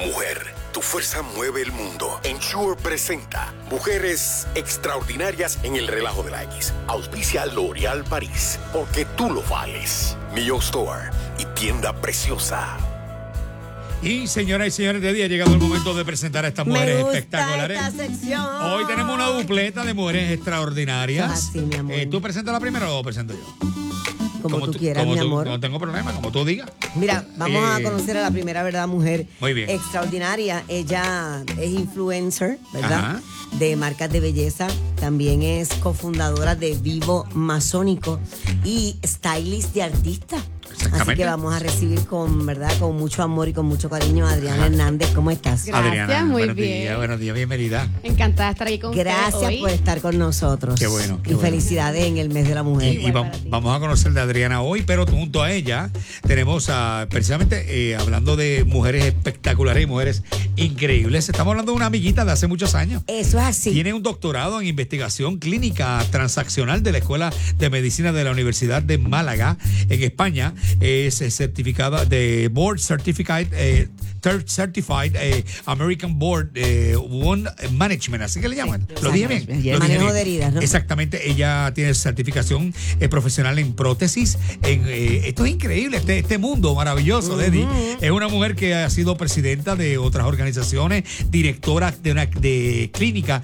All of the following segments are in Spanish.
Mujer, tu fuerza mueve el mundo. Ensure presenta Mujeres Extraordinarias en el relajo de la X. Auspicia L'Oreal París, porque tú lo vales. Mio Store y tienda preciosa. Y señoras y señores, de día ha llegado el momento de presentar a estas mujeres Me gusta espectaculares. esta sección. Hoy tenemos una dupleta de mujeres extraordinarias. Así, mi amor. Eh, ¿Tú presentas la primera o presento yo? Como, tú quieras, como mi tú- amor. No tengo problema, como tú digas. Mira, vamos Eh, a conocer a la primera, ¿verdad? Mujer Muy bien. extraordinaria. Ella es influencer, ¿verdad? Ajá. De marcas de belleza. También es cofundadora de Vivo Masónico y stylist de artistas. Así que vamos a recibir con, ¿verdad? Con mucho amor y con mucho cariño a Adriana Hernández. ¿Cómo estás? Gracias, Adriana, muy buenos bien. días, buenos días, bienvenida. Encantada de estar aquí con Gracias hoy. por estar con nosotros. Qué bueno, qué y bueno. felicidades en el mes de la mujer. Y, y va- vamos a conocer de Adriana hoy, pero junto a ella tenemos a, precisamente eh, hablando de mujeres espectaculares y mujeres increíbles. Estamos hablando de una amiguita de hace muchos años. Eso es así. Tiene un doctorado en investigación clínica transaccional de la Escuela de Medicina de la Universidad de Málaga, en España. Es eh, certificada de Board Certified, eh, Certified eh, American Board eh, One Management, así que le llaman. ¿Lo dije bien? Lo dije Manejo bien. de heridas, ¿no? Exactamente, ella tiene certificación eh, profesional en prótesis. En, eh, esto es increíble, este, este mundo maravilloso, Deddy. Es una mujer que ha sido presidenta de otras organizaciones, directora de una de clínica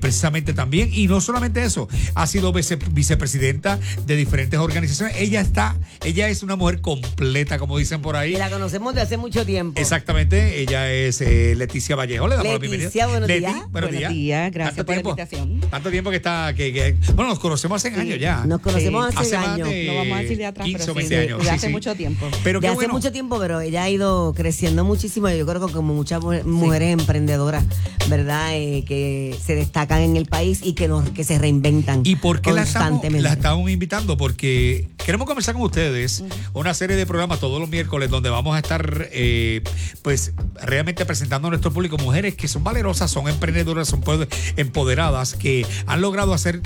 precisamente también. Y no solamente eso, ha sido vice- vicepresidenta de diferentes organizaciones. Ella está, ella es una mujer completa, como dicen por ahí. Y la conocemos de hace mucho tiempo. Exactamente, ella es eh, Leticia Vallejo. Le damos la bienvenida. Leticia, buenos Leti, días. buenos Buenos días. días, gracias ¿Tanto por la invitación. Tanto tiempo que está, que, que- bueno, nos conocemos hace años ya. Nos conocemos Sí. hace, Hace años. No vamos a decir de atrás, 15 pero o sí, 20 de- años, de sí, hace sí. mucho tiempo. Pero de hace bueno. mucho tiempo, pero ella ha ido creciendo muchísimo. Yo creo que como muchas mu- mujeres emprendedoras, ¿verdad? Eh, que se destacan en el país y que, nos, que se reinventan ¿Y por qué la estamos, constantemente. la estamos invitando? Porque queremos conversar con ustedes una serie de programas todos los miércoles donde vamos a estar eh, pues realmente presentando a nuestro público mujeres que son valerosas, son emprendedoras, son poder- empoderadas, que han logrado hacer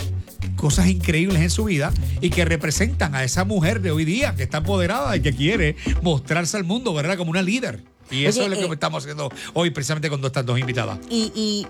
cosas increíbles en su vida y que representan a esa mujer de hoy día que está empoderada y que quiere mostrarse al mundo, ¿verdad? Como una líder. Y eso Oye, es lo que eh, estamos haciendo hoy precisamente con estas dos invitadas. Y, y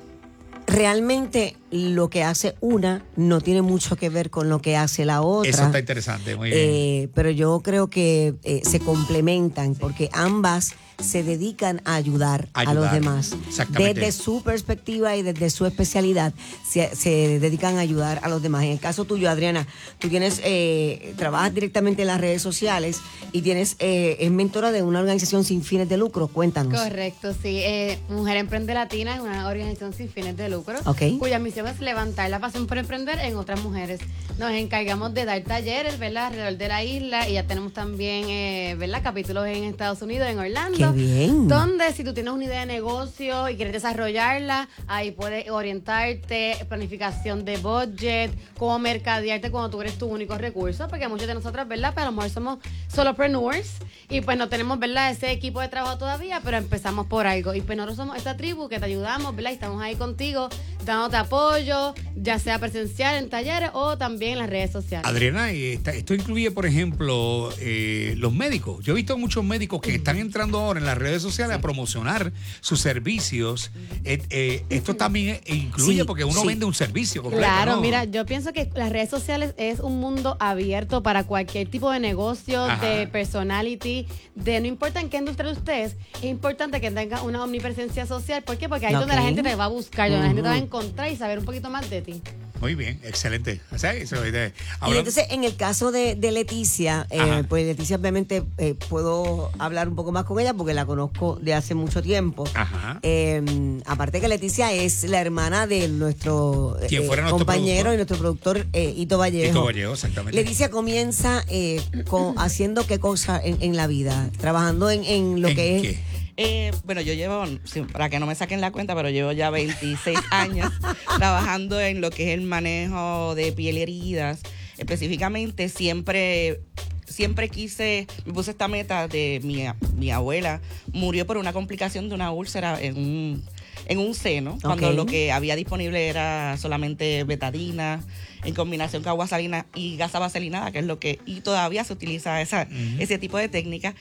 realmente lo que hace una no tiene mucho que ver con lo que hace la otra. Eso está interesante, muy bien. Eh, pero yo creo que eh, se complementan porque ambas se dedican a ayudar, a los demás. exactamente. Desde su perspectiva y desde su especialidad, se, se dedican a ayudar a los demás. En el caso tuyo, Adriana, tú tienes, eh, trabajas directamente en las redes sociales y tienes, eh, es mentora de una organización sin fines de lucro. Cuéntanos. Correcto, sí. Eh, Mujer Emprende Latina es una organización sin fines de lucro, Ok. cuya misión es levantar la pasión por emprender en otras mujeres. Nos encargamos de dar talleres, ¿verdad? Alrededor de la isla y ya tenemos también, eh, ¿verdad? Capítulos en Estados Unidos, en Orlando. Qué bien. Donde si tú tienes una idea de negocio y quieres desarrollarla, ahí puedes orientarte, planificación de budget, cómo mercadearte cuando tú eres tu único recurso, porque muchos de nosotros, ¿verdad? Pero a lo mejor somos solopreneurs y pues no tenemos, ¿verdad? Ese equipo de trabajo todavía, pero empezamos por algo. Y pues nosotros somos esta tribu que te ayudamos, ¿verdad? Y estamos ahí contigo, dándote apoyo, ya sea presencial en talleres o también en las redes sociales. Adriana, esto incluye, por ejemplo, eh, los médicos. Yo he visto muchos médicos que están entrando ahora en las redes sociales a promocionar sus servicios. Eh, eh, esto también eh, incluye Sí, porque uno sí. vende un servicio completo. Claro, ¿no? mira, yo pienso que las redes sociales es un mundo abierto para cualquier tipo de negocio, Ajá. de personality, de no importa en qué industria estés, es importante que tengas una omnipresencia social. ¿Por qué? Porque ahí es donde la gente te va a buscar, donde la gente te va a. encontrar y saber un poquito más de ti. Muy bien, excelente. O sea, eso, eh, Y entonces, en el caso de, de Leticia, eh, pues Leticia obviamente eh, puedo hablar un poco más con ella porque la conozco de hace mucho tiempo. Ajá. Eh, aparte que Leticia es la hermana de nuestro, eh, Quien fuera nuestro compañero productor. y nuestro productor eh, Ito Vallejo. Tito Vallejo, exactamente. Leticia comienza eh, con- haciendo qué cosa en, en la vida, trabajando en, en lo ¿En que es? Eh, bueno, yo llevo, para que no me saquen la cuenta, pero llevo ya 26 años trabajando en lo que es el manejo de piel heridas. Específicamente, siempre, siempre quise, me puse esta meta de mi, mi abuela, murió por una complicación de una úlcera en un, en un seno, cuando lo que había disponible era solamente betadina en combinación con agua salina y gasa vaselinada, que es lo que, y todavía se utiliza esa, ese tipo de técnica.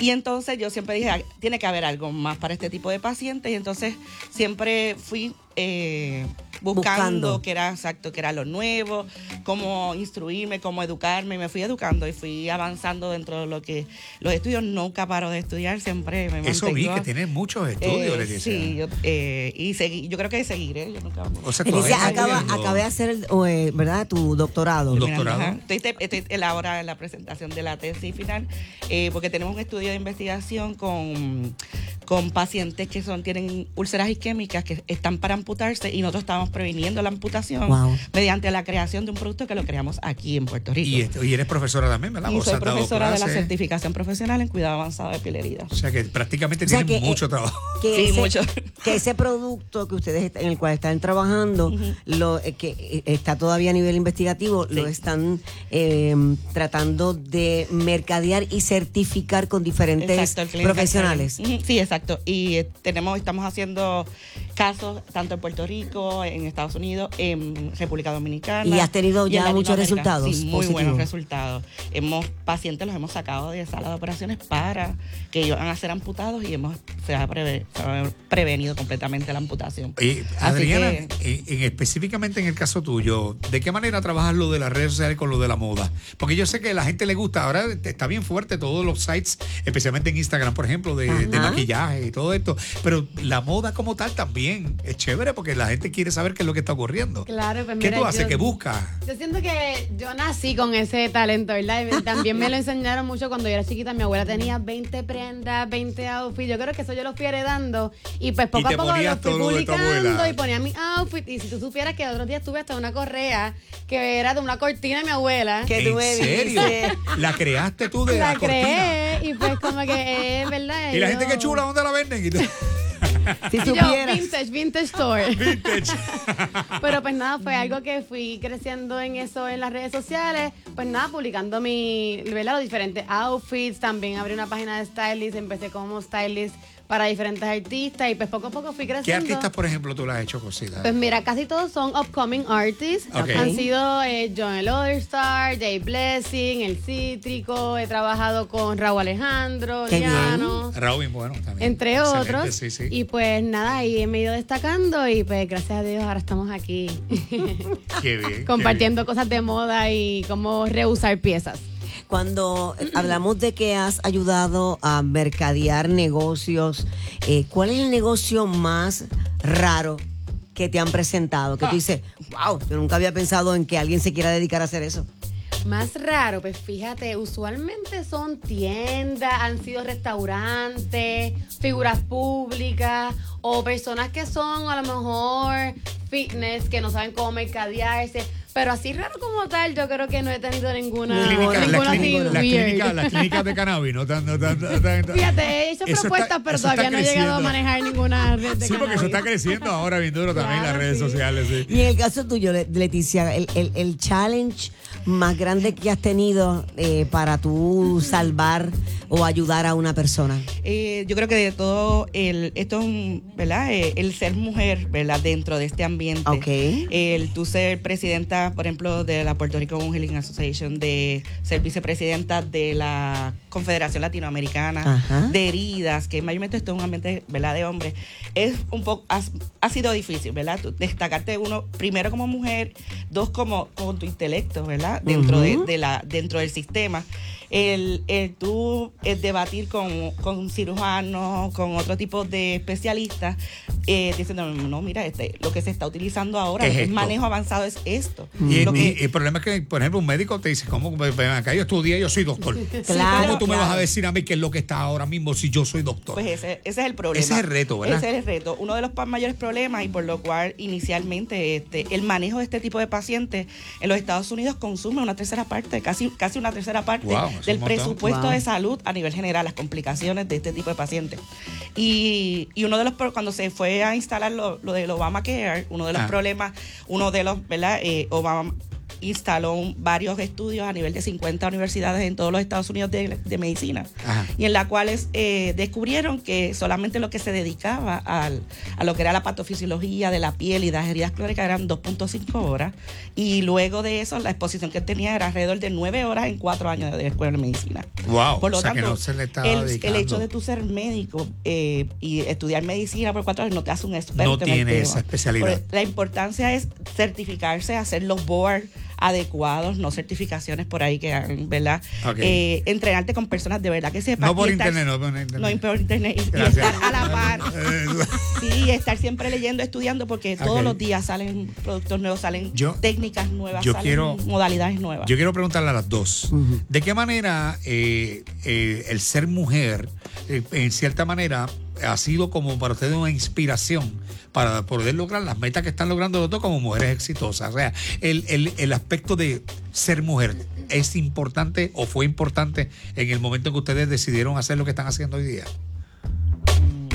Y entonces yo siempre dije, "Ah, tiene que haber algo más para este tipo de pacientes. Y entonces siempre fui eh, buscando, Buscando. que era exacto, que era lo nuevo, cómo instruirme, cómo educarme. Y me fui educando y fui avanzando dentro de lo que los estudios. Nunca paro de estudiar, siempre me Eso vi que tienes muchos estudios, eh, Leticia. Sí, yo, eh, y seguí, yo creo que seguiré. Yo nunca O sea, Leticia, acaba, acabé de hacer, el- o, eh, ¿verdad? Tu doctorado. Doctorado. Ajá. Estoy, estoy en la hora de la presentación de la tesis final, eh, porque tenemos un estudio de investigación con, con pacientes que son tienen úlceras isquémicas que están para amputarse y nosotros estamos previniendo la amputación Wow. mediante la creación de un producto que lo creamos aquí en Puerto Rico. Y, este- y eres profesora también, ¿verdad? Y soy profesora de la certificación profesional en cuidado avanzado de piel herida. O sea que prácticamente O sea, tienes que, mucho eh, trabajo. Que, Sí, ese, mucho. que ese producto que ustedes en el cual están trabajando, lo eh, que eh, está todavía a nivel investigativo, lo están eh, tratando de mercadear y certificar con diferentes Exacto, profesionales. Sí, exacto. Y eh, tenemos, estamos haciendo casos tanto en Puerto Rico, en Estados Unidos, en República Dominicana. ¿Y has tenido en ya muchos resultados Sí, muy buenos resultados. Hemos pacientes los hemos sacado de sala de operaciones para que ellos van a ser amputados y hemos se ha, preve- se ha prevenido completamente la amputación. Así Adriana, que- específicamente en el caso tuyo, ¿de qué manera trabajas lo de las redes sociales con lo de la moda? Porque yo sé que a la gente le gusta, ahora está bien fuerte todos los sites, especialmente en Instagram, por ejemplo, de, maquillaje y todo esto, pero la moda como tal también es chévere porque la gente quiere saber qué es lo que está ocurriendo. Claro, pues ¿Qué mira, tú haces? yo- ¿Qué buscas? Yo siento que yo nací con ese talento, ¿verdad? Y también me lo enseñaron mucho cuando yo era chiquita. Mi abuela tenía 20 prendas, 20 outfits. Yo creo que eso yo lo fui heredando. Y pues poco Y te a poco lo fui lo publicando y ponía mi outfit. Y si tú supieras que el otro día estuve hasta una correa que era de una cortina de mi abuela. Que ¿En me serio? dices. ¿La creaste tú de la, la cortina? creé y pues como que es verdad. Y la gente que chula, ¿dónde la venden? Si Y yo, supieras. vintage, vintage store. Vintage. Pero pues nada, fue algo que fui creciendo en eso en las redes sociales. Pues nada, publicando mi, ¿verdad? Los diferentes outfits. También abrí una página de stylist. Empecé como stylist para diferentes artistas. Y pues poco a poco fui creciendo. ¿Qué artistas, por ejemplo, tú le has hecho cositas? Pues mira, casi todos son upcoming artists. Han sido eh, John el Star, Jay Blessing, El Cítrico. He trabajado con Raúl Alejandro. Liano. Raúl, bueno, también. Entre Excelente, otros. Sí, sí. Y pues nada, ahí me he ido destacando y pues gracias a Dios ahora estamos aquí Qué bien. qué compartiendo cosas de moda y cómo reusar piezas. Cuando hablamos de que has ayudado a mercadear negocios, eh, ¿cuál es el negocio más raro que te han presentado? Que tú dices, wow, yo nunca había pensado en que alguien se quiera dedicar a hacer eso. Más raro, pues fíjate, usualmente son tiendas, han sido restaurantes, figuras públicas o personas que son a lo mejor fitness, que no saben cómo mercadearse. Pero así raro como tal, yo creo que no he tenido ninguna, Clínica- la, ninguna así clínica, la clínica- las clínicas de cannabis, no tan, no tan- no tan- Fíjate, he hecho Eso propuestas, está- pero todavía no he llegado a manejar ninguna red de Sí, porque eso está creciendo ahora bien duro también las redes sí. sociales. Sí. Y en el caso tuyo, Le- Leticia, el, el- el challenge más grande que has tenido eh, para tú salvar o ayudar a una persona. Eh, yo creo que de todo, el, esto es un, ¿verdad? Eh, el ser mujer, ¿verdad? Dentro de este ambiente. Ok. El tú ser presidenta, por ejemplo, de la Puerto Rico Healing Association, de ser vicepresidenta de la Confederación Latinoamericana Ajá. de Heridas, que mayormente esto es un ambiente, ¿verdad? De hombres. Es un poco, ha, ha sido difícil, ¿verdad? Tú destacarte uno, primero como mujer, dos como con tu intelecto, ¿verdad? Dentro, de, de la, dentro del sistema. El, el tú el debatir con, con cirujanos, con otro tipo de especialistas, eh, diciendo, no, mira, este, lo que se está utilizando ahora, ¿Qué lo es es esto? manejo avanzado es esto. Y, Lo que- y- y el problema es que, por ejemplo, un médico te dice, ¿cómo? Ven acá, yo estudié, yo soy doctor. Claro, ¿Cómo tú me vas a decir a mí qué es lo que está ahora mismo si yo soy doctor? Pues ese, ese es el problema. Ese es el reto, ¿verdad? Ese es el reto. Uno de los mayores problemas y por lo cual inicialmente este, el manejo de este tipo de pacientes en los Estados Unidos consume una tercera parte, casi, casi una tercera parte Wow, es un del presupuesto Wow. de salud a nivel general, las complicaciones de este tipo de pacientes. Y, y uno de los, cuando se fue a instalar lo, lo del Obamacare, uno de los Ah. problemas, uno de los, ¿verdad? Eh, Obama instaló varios estudios a nivel de 50 universidades en todos los Estados Unidos de, de medicina, Ajá. y en las cuales eh, descubrieron que solamente lo que se dedicaba al- a lo que era la patofisiología de la piel y las heridas crónicas eran 2.5 horas, y luego de eso la exposición que tenía era alrededor de 9 horas en 4 años de escuela de medicina. Wow, Por lo o sea que tanto, no se le estaba el, el hecho de tú ser médico eh, y estudiar medicina por cuatro años no te hace un experto. No tiene esa especialidad. Por- la importancia es certificarse, hacer los boards adecuados, no certificaciones por ahí que hagan, ¿verdad? Eh, entrenarte con personas de verdad que sepan. No por estar- internet, no por internet. No por internet. Y, y Gracias. estar a la par. Sí, estar siempre leyendo, estudiando, porque todos los días salen productos nuevos, salen Yo- técnicas nuevas, yo salen quiero- modalidades nuevas. Yo quiero preguntarle a las dos, ¿de qué manera eh, eh, el ser mujer, eh, en cierta manera, ha sido como para ustedes una inspiración para poder lograr las metas que están logrando los dos como mujeres exitosas? O sea, el, el- el aspecto de ser mujer es importante o fue importante en el momento en que ustedes decidieron hacer lo que están haciendo hoy día.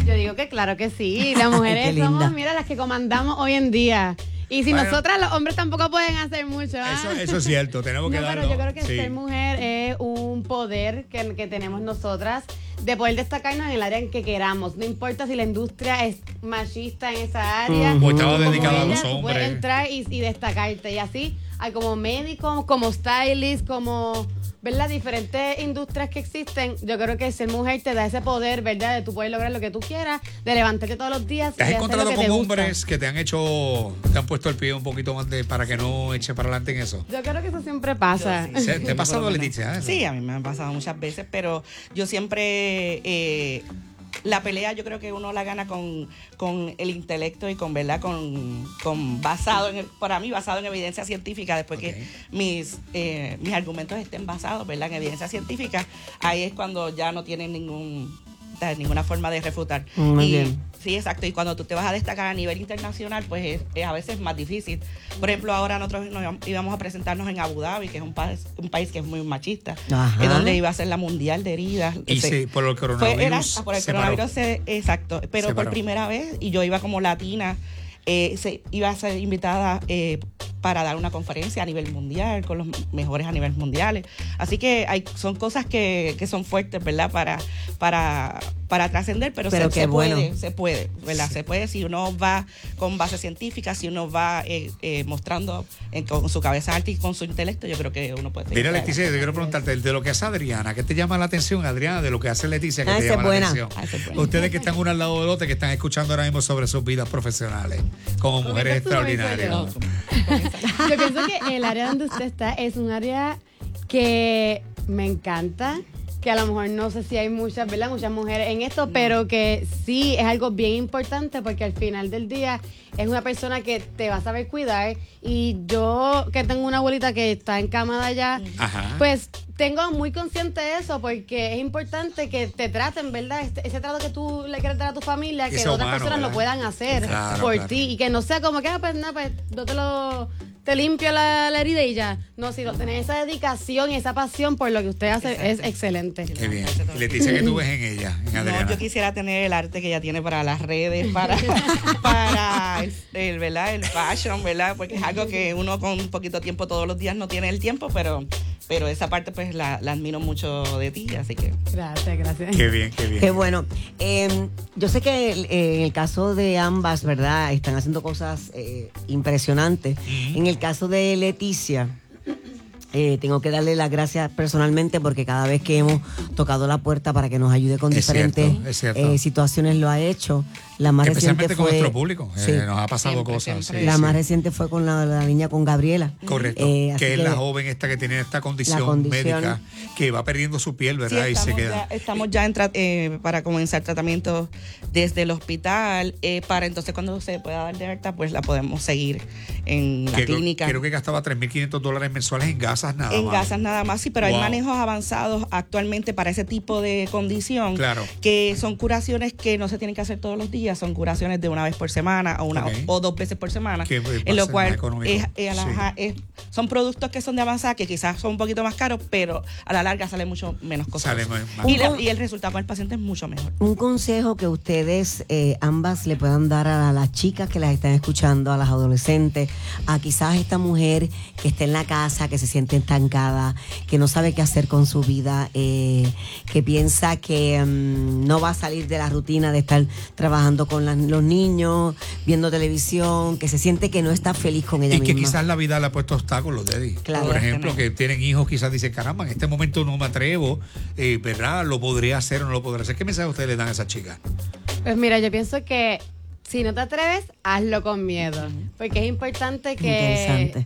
Yo digo que claro que sí. Las mujeres somos, mira, las que comandamos hoy en día. Y si Bueno. nosotras, los hombres tampoco pueden hacer mucho. ¿ah? Eso, eso es cierto, tenemos que No, darlo. pero yo creo que sí. ser mujer es un poder que, que tenemos nosotras de poder destacarnos en el área en que queramos. No importa si la industria es machista en esa área. O estaba como dedicada a los tú puedes hombres. entrar y, y destacarte. Y así, como médico, como stylist, como ¿verdad? Diferentes industrias que existen. Yo creo que ser mujer te da ese poder, ¿verdad? De tú poder lograr lo que tú quieras, de levantarte todos los días. ¿Te has y hacer lo encontrado que con hombres que te han hecho, te han puesto el pie un poquito más de, para que no eche para adelante en eso? Yo creo que eso siempre pasa. Yo sí. ¿Se- ¿Te ha pasado. Leticia? eso? Sí, a mí me han pasado muchas veces, pero yo siempre eh, la pelea yo creo que uno la gana con, con el intelecto y con verdad con, con basado en el- para mí basado en evidencia científica. Después que mis eh, mis argumentos estén basados verdad en evidencia científica ahí es cuando ya no tienen ningún ninguna forma de refutar. Muy Y- bien. Sí, exacto. Y cuando tú te vas a destacar a nivel internacional, pues es, es a veces más difícil. Por ejemplo, ahora nosotros nos íbamos- íbamos a presentarnos en Abu Dhabi, que es un país, un país que es muy machista, Ajá. es donde iba a ser la mundial de heridas. Y Se- sí, por el fue, coronavirus. era, ah, por el se coronavirus, paró. se- exacto. Pero Se por paró. primera vez, y yo iba como latina, eh, se, iba a ser invitada eh, para dar una conferencia a nivel mundial, con los mejores a nivel mundiales. Así que hay, son cosas que, que son fuertes, ¿verdad? Para, para, para trascender, pero, Pero se, qué se bueno. puede, se puede, ¿verdad? Se puede si uno va con base científica, si uno va eh, eh, mostrando en- con su cabeza alta y con su intelecto, yo creo que uno puede... Mira, Leticia, yo quiero preguntarte, de lo que hace Adriana, ¿qué te llama la atención, Adriana, de lo que hace Leticia, que Ah, te llama la atención? Ah. Ustedes que están uno al lado del otro, que están escuchando ahora mismo sobre sus vidas profesionales, como mujeres extraordinarias. Yo pienso que el área donde usted está es un área que me encanta, que a lo mejor no sé si hay muchas, ¿verdad? Muchas mujeres en esto, pero que sí es algo bien importante porque al final del día es una persona que te va a saber cuidar y yo que tengo una abuelita que está encamada ya, Ajá. pues tengo muy consciente de eso porque es importante que te traten, ¿verdad? Este- ese trato que tú le quieres dar a tu familia, Que otras humano, personas ¿verdad? lo puedan hacer Claro, por claro. ti y que no sea como que, ah, pues nada, pues yo te lo te limpio la, la herida y ya. No, si no tener esa dedicación y esa pasión por lo que usted hace es excelente. Qué bien. Leticia, ¿qué tú ves en ella, en Adriana? No, yo quisiera tener el arte que ella tiene para las redes, para, para el, el, ¿verdad? el fashion, ¿verdad? Porque es algo que uno con un poquito tiempo todos los días no tiene el tiempo, pero, pero esa parte pues la, la admiro mucho de ti, así que Gracias, gracias. Qué bien, qué bien. Qué bueno. Eh, yo sé que eh, en el caso de ambas, ¿verdad? Están haciendo cosas eh, impresionantes. En el caso de Leticia, eh, tengo que darle las gracias personalmente porque cada vez que hemos tocado la puerta para que nos ayude con Es diferentes cierto, es cierto. eh, situaciones lo ha hecho. La más Especialmente reciente con fue, nuestro público. eh, nos ha pasado Siempre, cosas. siempre. sí, la sí. más reciente fue con la, la niña con Gabriela. Correcto. Eh, que es que- la joven esta que tiene esta condición, condición. médica que va perdiendo su piel, Sí, ¿verdad? y se estamos, queda. ya, estamos ya en tra- eh, para comenzar tratamiento desde el hospital, eh, para entonces cuando se pueda dar de alta, pues la podemos seguir en la que creo- clínica. Creo que gastaba 3.500 dólares mensuales en gasas nada en más. gasas nada más, sí, pero Wow. hay manejos avanzados actualmente para ese tipo de condición. Claro. Que son curaciones que no se tienen que hacer todos los días, son curaciones de una vez por semana o, una, o dos veces por semana. Que, en lo cual es, es, Sí. es son productos que son de avanzada, que quizás son un poquito más caros, pero a la larga sale mucho menos costoso. Sale más- más y, y el resultado con el paciente es mucho mejor. Un consejo que ustedes eh, ambas le puedan dar a las chicas que las están escuchando, a las adolescentes, a quizás esta mujer que está en la casa, que se siente estancada, que no sabe qué hacer con su vida, eh, que piensa que mm, no va a salir de la rutina de estar trabajando con los niños, viendo televisión, que se siente que no está feliz con ella Y que misma. quizás la vida le ha puesto obstáculos, Deddy. Claro. Por ejemplo, que tienen hijos, quizás dicen, caramba, en este momento no me atrevo, eh, ¿verdad? Lo podría hacer o no lo podría hacer. ¿Qué mensaje ustedes le dan a esas chicas? Pues mira, yo pienso que si no te atreves, hazlo con miedo. Porque es importante que. Interesante.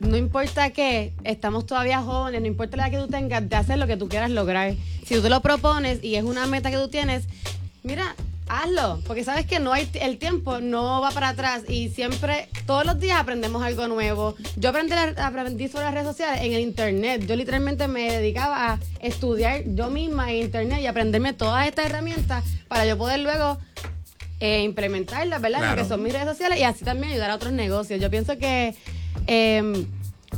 No importa qué, estamos todavía jóvenes, no importa la edad que tú tengas, de hacer lo que tú quieras lograr. Si tú te lo propones y es una meta que tú tienes, mira, hazlo. Porque sabes que no hay el tiempo no va para atrás y siempre, todos los días aprendemos algo nuevo. Yo aprendí, aprendí sobre las redes sociales en el internet. Yo literalmente me dedicaba a estudiar yo misma en internet y aprenderme todas estas herramientas para yo poder luego eh, implementarlas, ¿verdad? Claro. Lo que son mis redes sociales y así también ayudar a otros negocios. Yo pienso que eh,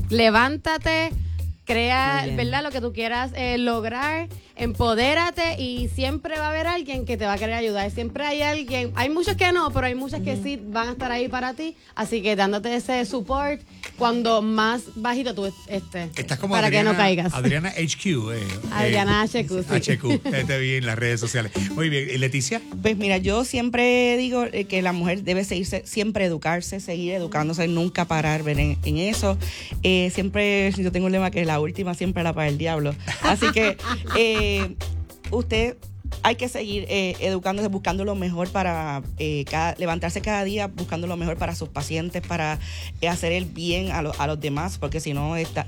levántate, crea. ¿verdad? Lo que tú quieras eh, lograr, empodérate y siempre va a haber alguien que te va a querer ayudar. Siempre hay alguien, hay muchos que no, pero hay muchas que sí van a estar ahí para ti. Así que dándote ese support cuando más bajito tú estés. Estás como para Adriana, que no caigas. Adriana HQ. Eh, Adriana eh, HQ, sí. HQ, te vi en las redes sociales. Muy bien. ¿Y Leticia? Pues mira, yo siempre digo eh, que la mujer debe seguirse, siempre educarse, seguir educándose, nunca parar ver, en, en eso. Eh, siempre, yo tengo un lema que la última siempre la para el diablo. Así que eh, usted hay que seguir eh, educándose, buscando lo mejor para eh, cada- levantarse cada día, buscando lo mejor para sus pacientes, para eh, hacer el bien a, lo- a los demás, porque si no, está,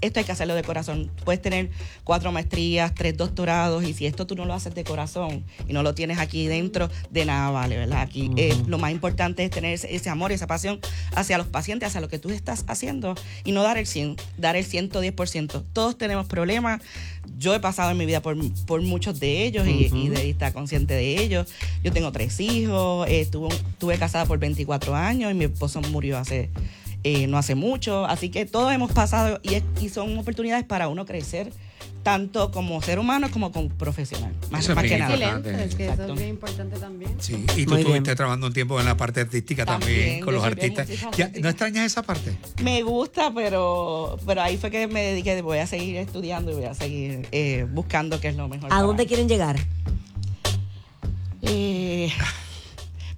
esto hay que hacerlo de corazón. Puedes tener cuatro maestrías, tres doctorados, y si esto tú no lo haces de corazón y no lo tienes aquí dentro, de nada vale, ¿verdad? Aquí lo más importante es tener ese, ese amor, esa pasión hacia los pacientes, hacia lo que tú estás haciendo y no dar el 100, dar el 110%. Todos tenemos problemas. Yo he pasado en mi vida por, por muchos de ellos y, y de estar consciente de ellos. Yo tengo tres hijos, eh, tuve, estuve casada por 24 años y mi esposo murió hace eh, no hace mucho. Así que todos hemos pasado y, es- y son oportunidades para uno crecer, tanto como ser humano como como profesional. Más, Eso es más bien que nada. Excelente, es que eso es bien importante también. Sí. Y tú estuviste trabajando un tiempo en la parte artística también, También, con los artistas. Ya. ¿No extrañas esa parte? Me gusta, pero, pero ahí fue que me dediqué, voy a seguir estudiando y voy a seguir eh, buscando qué es lo mejor. ¿A para- dónde quieren llegar? Eh,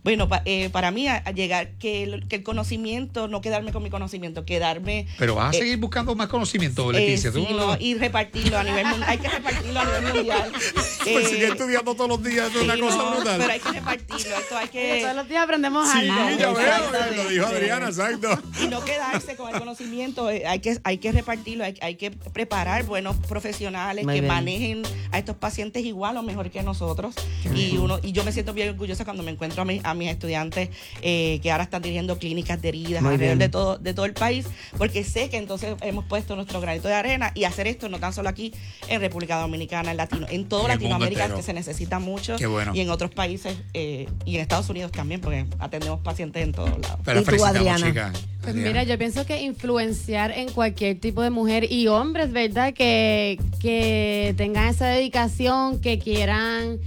bueno, pa- eh, para mí a, a llegar, que el, que el conocimiento, no quedarme con mi conocimiento, quedarme... Pero vas a eh, seguir buscando más conocimiento, eh, Leticia. Tú sí, no, y repartirlo a nivel mundial. Hay que repartirlo a nivel mundial. pues Eh, sigue estudiando todos los días, es una sí, cosa no, brutal. Pero hay que repartirlo, esto hay Oye, Todos que... los días aprendemos Sí, algo. ya veo, Exactamente. lo dijo Adriana, exacto. Y no quedarse con el conocimiento, eh, hay que, hay que repartirlo, hay, hay que preparar buenos profesionales Muy que bien. manejen a estos pacientes igual o mejor que nosotros. Y uno y yo me siento bien orgullosa cuando me encuentro a, mi- a mis estudiantes eh, que ahora están dirigiendo clínicas de heridas Muy alrededor bien. de todo, de todo el país, porque sé que entonces hemos puesto nuestro granito de arena y hacer esto no tan solo aquí en República Dominicana, en Latino, en toda Latinoamérica que se necesita mucho Qué bueno. y en otros países eh, y en Estados Unidos también, porque atendemos pacientes en todos lados. Pero ¿Y tú, Adriana? chica. Pues mira, yo pienso que influenciar en cualquier tipo de mujer y hombres, ¿verdad? Que, que tengan esa dedicación, que quieran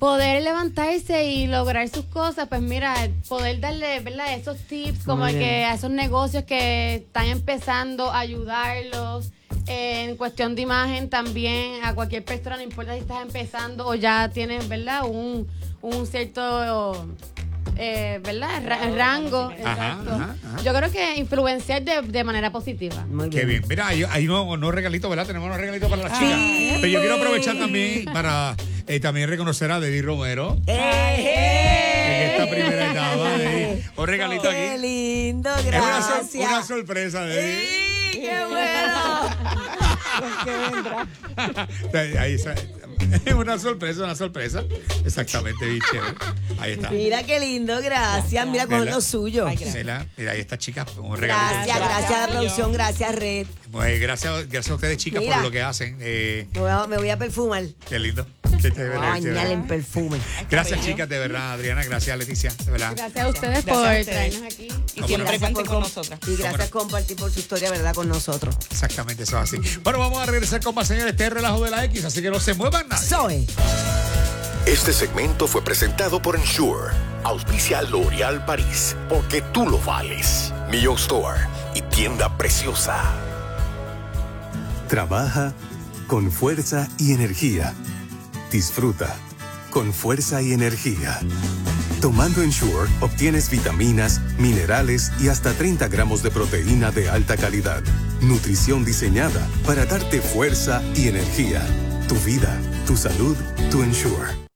poder levantarse y lograr sus cosas, pues mira, poder darle, ¿verdad? Esos tips como que a esos negocios que están empezando, ayudarlos. eh, En cuestión de imagen también a cualquier persona, no importa si estás empezando o ya tienes, ¿verdad? Un, un cierto, eh, ¿verdad? Ra- rango. Ajá, exacto. ajá, ajá. Yo creo que influenciar de, de manera positiva. Muy Qué bien. Mira, hay, hay unos, unos regalitos, ¿verdad? Tenemos unos regalitos para las chicas. Pero yo quiero aprovechar también para eh, también reconocer a Debbie Romero en esta primera etapa. Debbie. Un regalito ¡Qué aquí. lindo! Es una, sor- Gracias. una sorpresa, Debbie. ¡Sí, ¡Qué bueno! Ahí está. Es una sorpresa, una sorpresa. Exactamente, chévere. Ahí está. Mira qué lindo, gracias. Mira con lo suyo. Ay, gracias. Mira, mira, ahí está, chicas. Un regalito. Gracias, gracias a la producción, gracias Red. Pues, gracias, gracias a ustedes, chicas, Mira. por lo que hacen. Eh, Me voy a, me voy a perfumar. qué lindo. En perfume. Gracias, chicas, de verdad, Adriana. Gracias, Leticia, de verdad. Gracias a ustedes Gracias por a ustedes. traernos aquí. Y siempre Gracias cuenten con nosotras. Y gracias no. por compartir por su historia, ¿verdad? Con nosotros. Exactamente, eso es así. Bueno, vamos a regresar con más señores. Este es el relajo de la X, así que no se muevan nadie. Zoe. Este segmento fue presentado por Ensure. Auspicia L'Oreal París, porque tú lo vales. Millon Store y tienda preciosa. Trabaja con fuerza y energía. Disfruta con fuerza y energía. Tomando Ensure obtienes vitaminas, minerales y hasta 30 gramos de proteína de alta calidad. Nutrición diseñada para darte fuerza y energía. Tu vida, tu salud, tu Ensure.